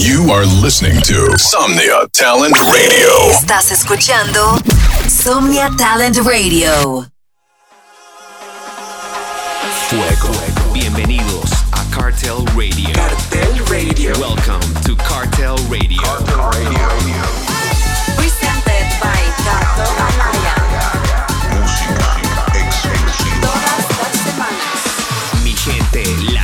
You are listening to Somnia Talent Radio. Estás escuchando Somnia Talent Radio. Fuego. Bienvenidos a Cartel Radio. Cartel Radio. Welcome to Cartel Radio. Cartel Radio. Presented by Gato Anaya. Todas las semanas. Mi gente latina.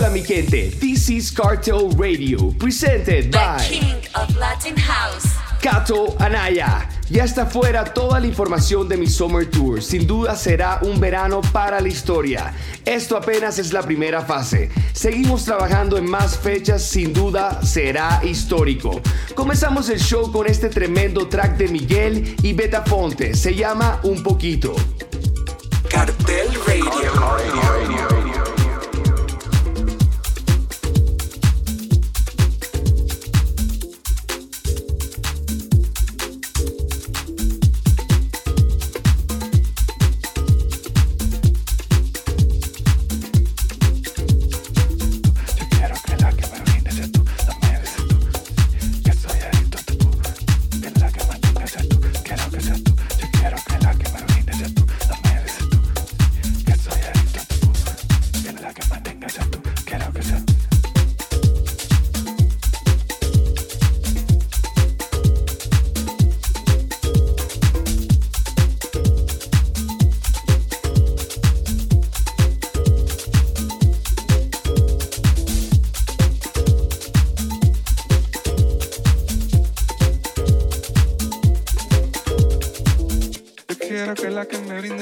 Hola mi gente, this is Cartel Radio, presented The by King of Latin House. Kato Anaya. Ya está fuera toda la información de mi Summer Tour. Sin duda será un verano para la historia. Esto apenas es la primera fase. Seguimos trabajando en más fechas, sin duda será histórico. Comenzamos el show con este tremendo track de Miguel y Beta Fonte. Se llama Un Poquito. Cartel Radio.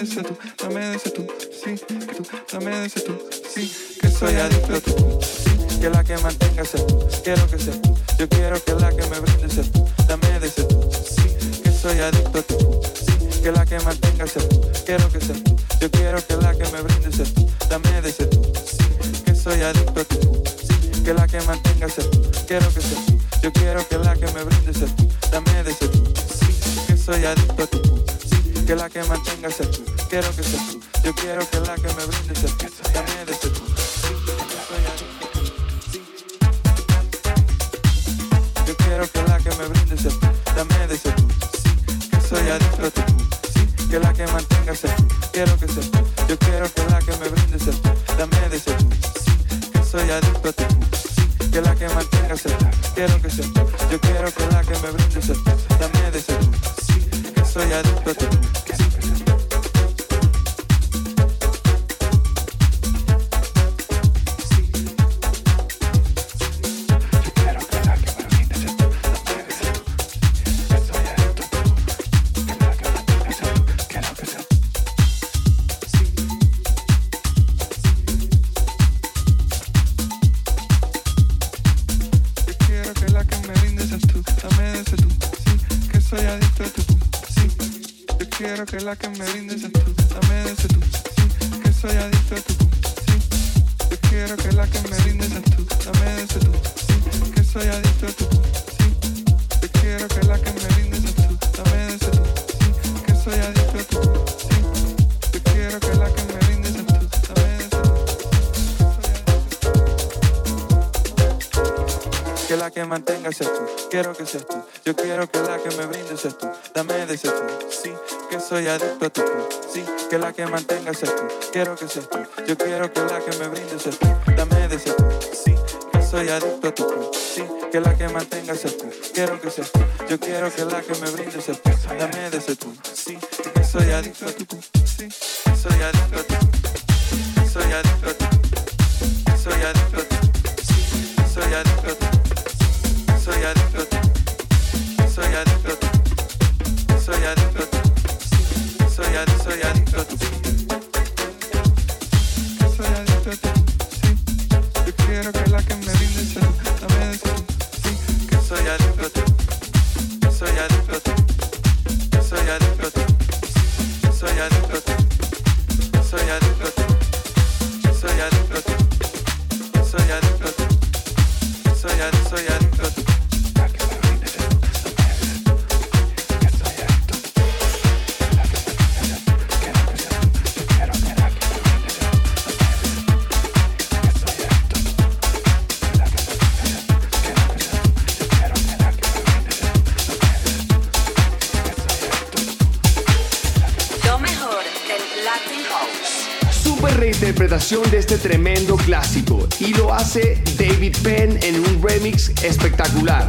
Me sea tú, dame de ese tú, sí, que tú, dame de ese tú, sí, que soy adicto a tú, sí, que la que mantenga sea tú, quiero que sea. Tú, yo quiero que la que me brindes sea tú, dame de ese tú, sí, que soy adicto a tú, sí, que la que mantenga sea tú, quiero que sea. Tú, yo quiero que la que me brindes sea tú, dame de ese tú, sí, que soy adicto a tú, sí, que la que mantenga sea tú, quiero que sea. Tú, yo quiero que la que me brindes sea tú, dame de ese tú, sí, que soy adicto a tú, sí, que la que mantenga sea tú, quiero que sea tú, yo quiero que la que me brinde sea tú, de ese tú. Yo quiero que la que me brinde sea tú, dame de tú, sí, que soy adicto a tú, sí, que la que mantenga sea tú, quiero que sea tú, yo quiero que la que me brinde sea tú, dame de tú, sí, que soy adicto a tú, sí, que la que mantenga sea tú, quiero que sea tú, Que la que mantenga seas tú, quiero que seas tú. Yo quiero que la que me brinde seas tú, dame de ese tú. Sí, que soy adicto a tu Sí, que la que mantenga seas tú, quiero que seas tú. Yo quiero que la que me brinde seas tú, dame de ese tú. Sí, que soy adicto a tu Sí, que la que mantenga seas tú, quiero que seas tú. Yo quiero que la que me brinde seas tú, dame de ese tú. Sí, que soy adicto a tu Sí, que soy adicto a tu soy David Penn en un remix espectacular.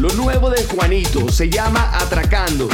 Lo nuevo de Juanito se llama Atracando.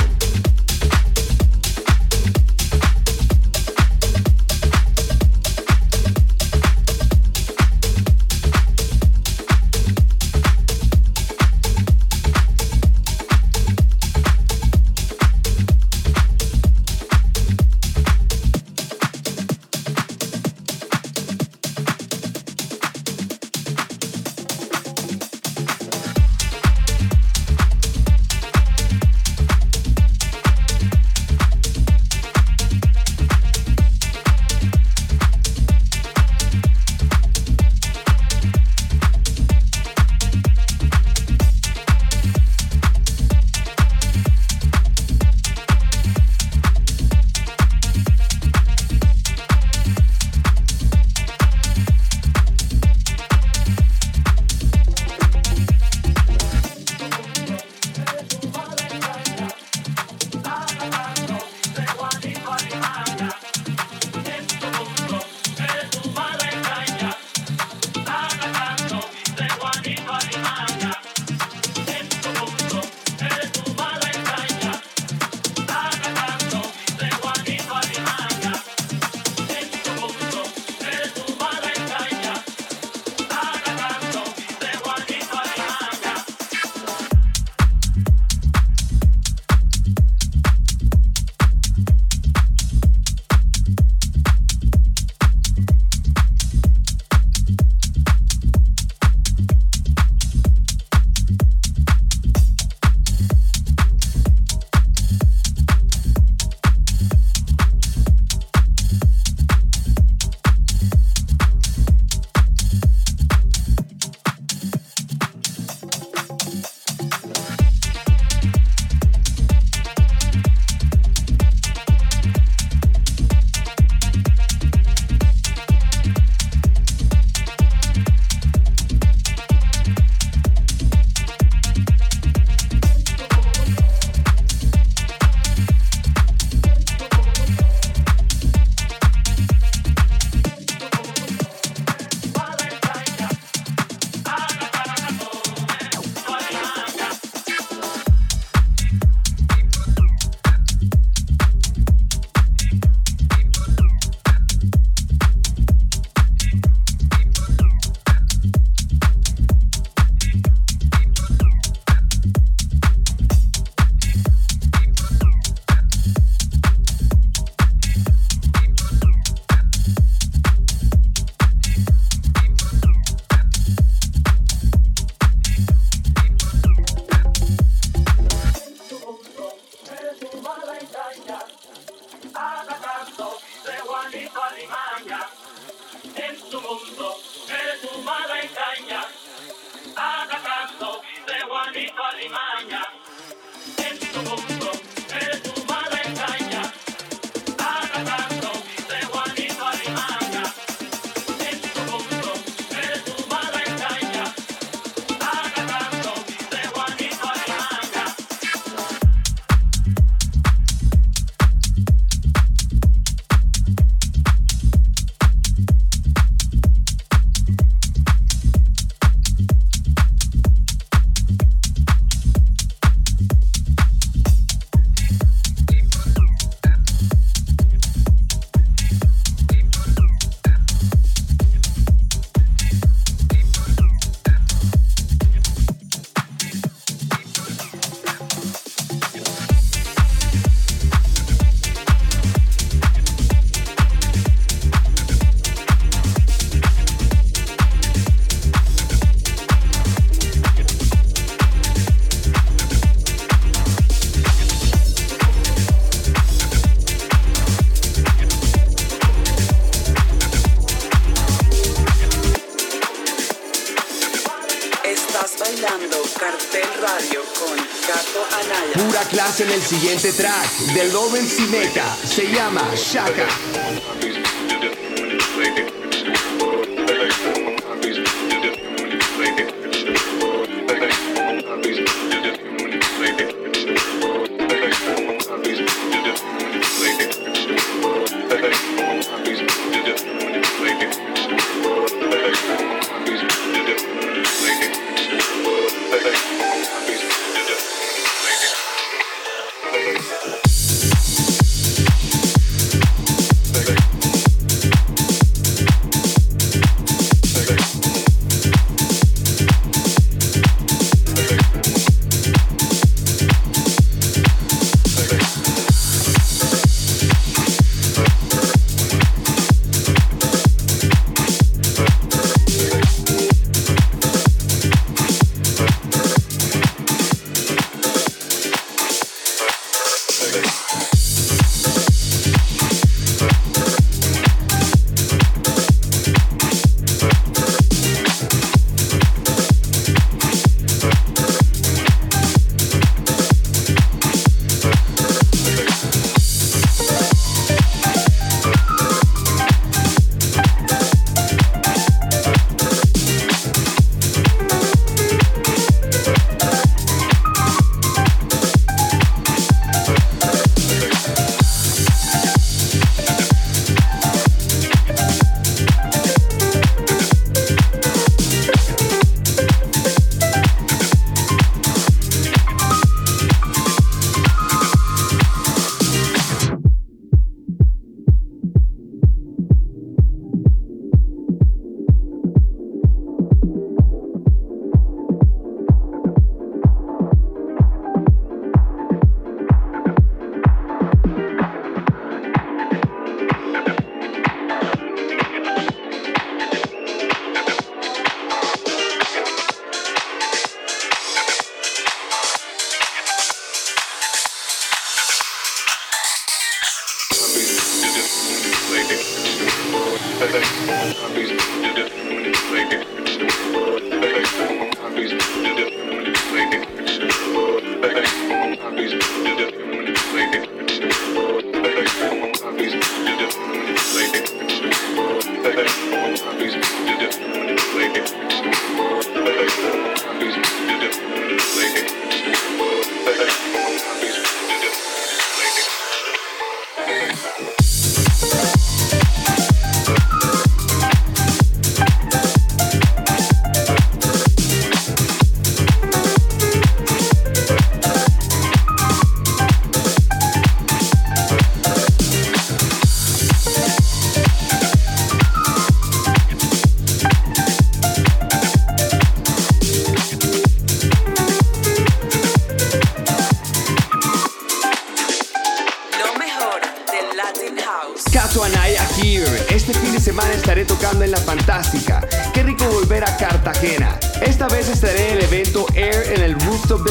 Siguiente track de Loven Cimeca. Se llama Shaka.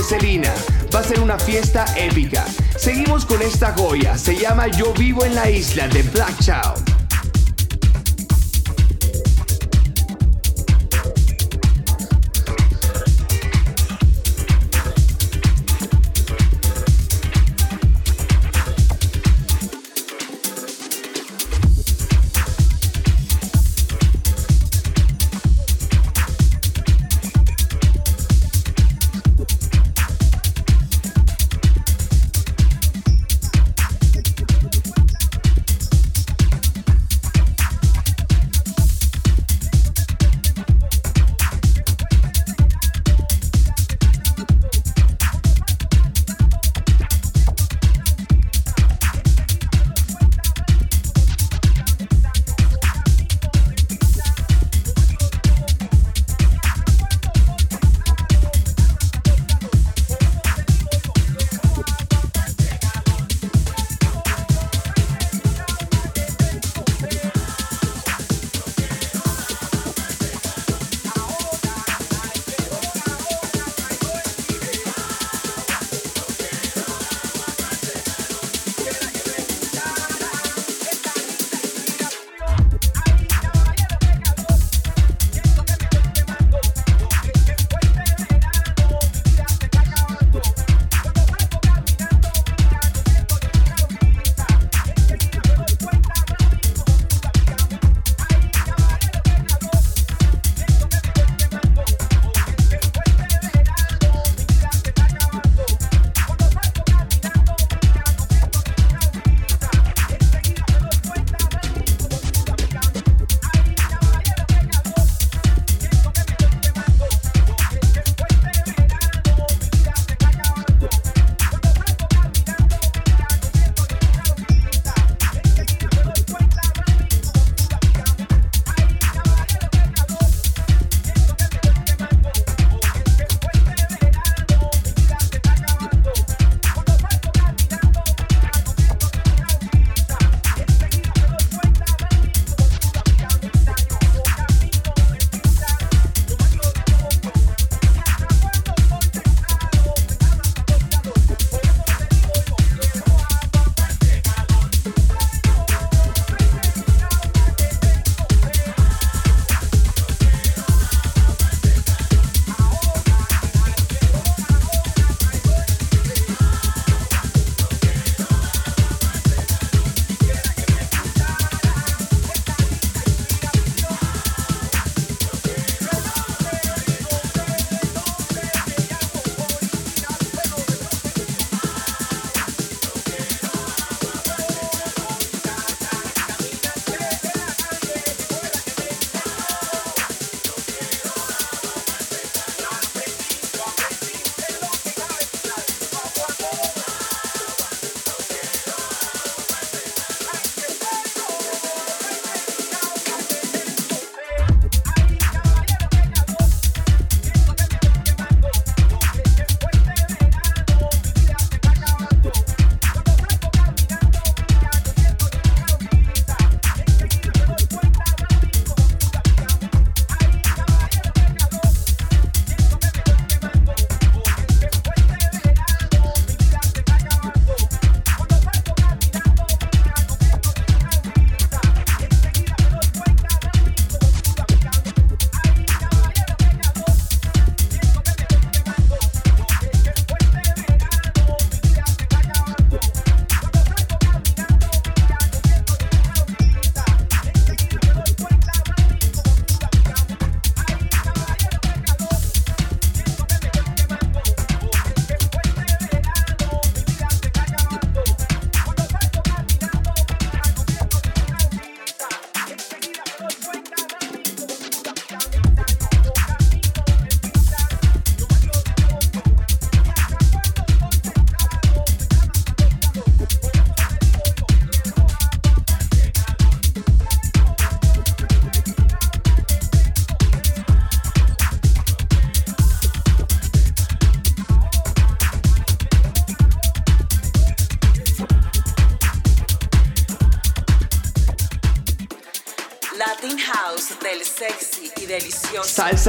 Celina. Va a ser una fiesta épica. Seguimos con esta joya. Se llama Yo vivo en la isla de Black Child.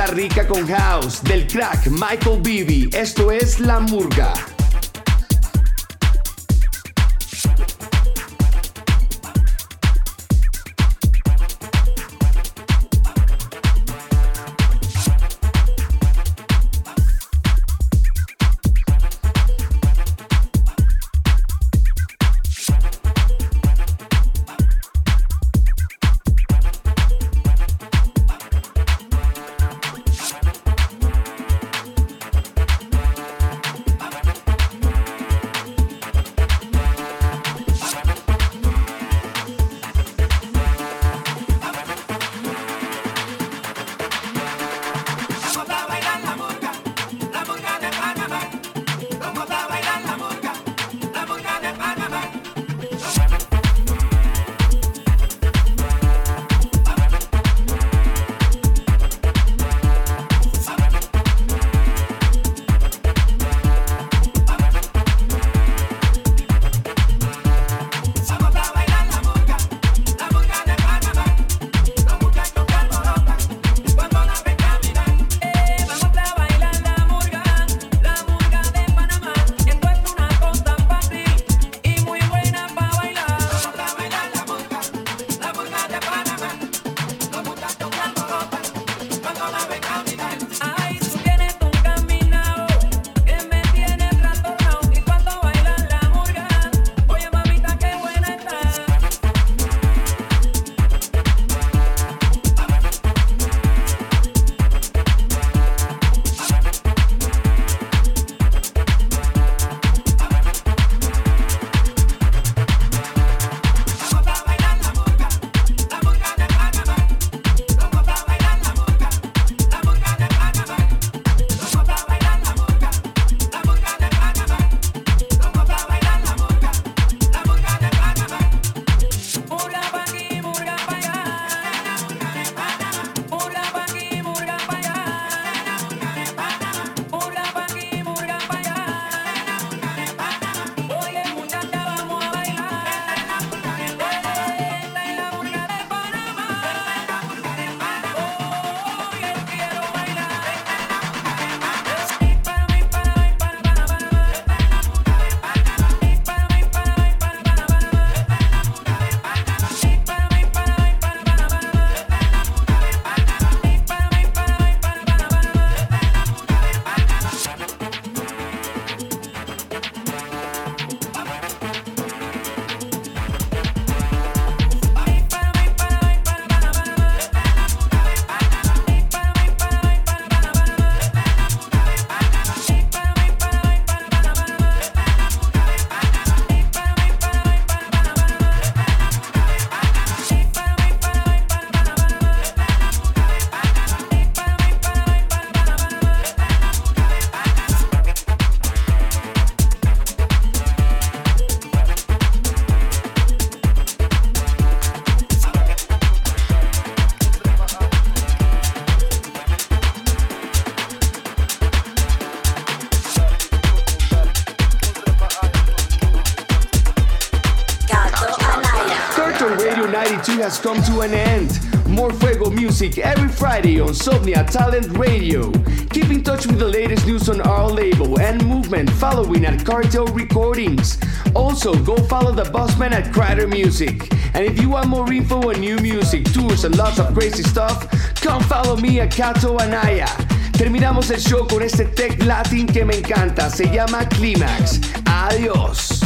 Rica con house del crack Michael Bibi. Esto es La Murga. Has come to an end. More Fuego music every Friday on Somnia Talent Radio. Keep in touch with the latest news on our label and movement following at Cartel Recordings. Also, go follow the bossman at Crider Music. And if you want more info on new music, tours, and lots of crazy stuff, come follow me at Kato Anaya. Terminamos el show con este tech latin que me encanta. Se llama Climax. Adiós.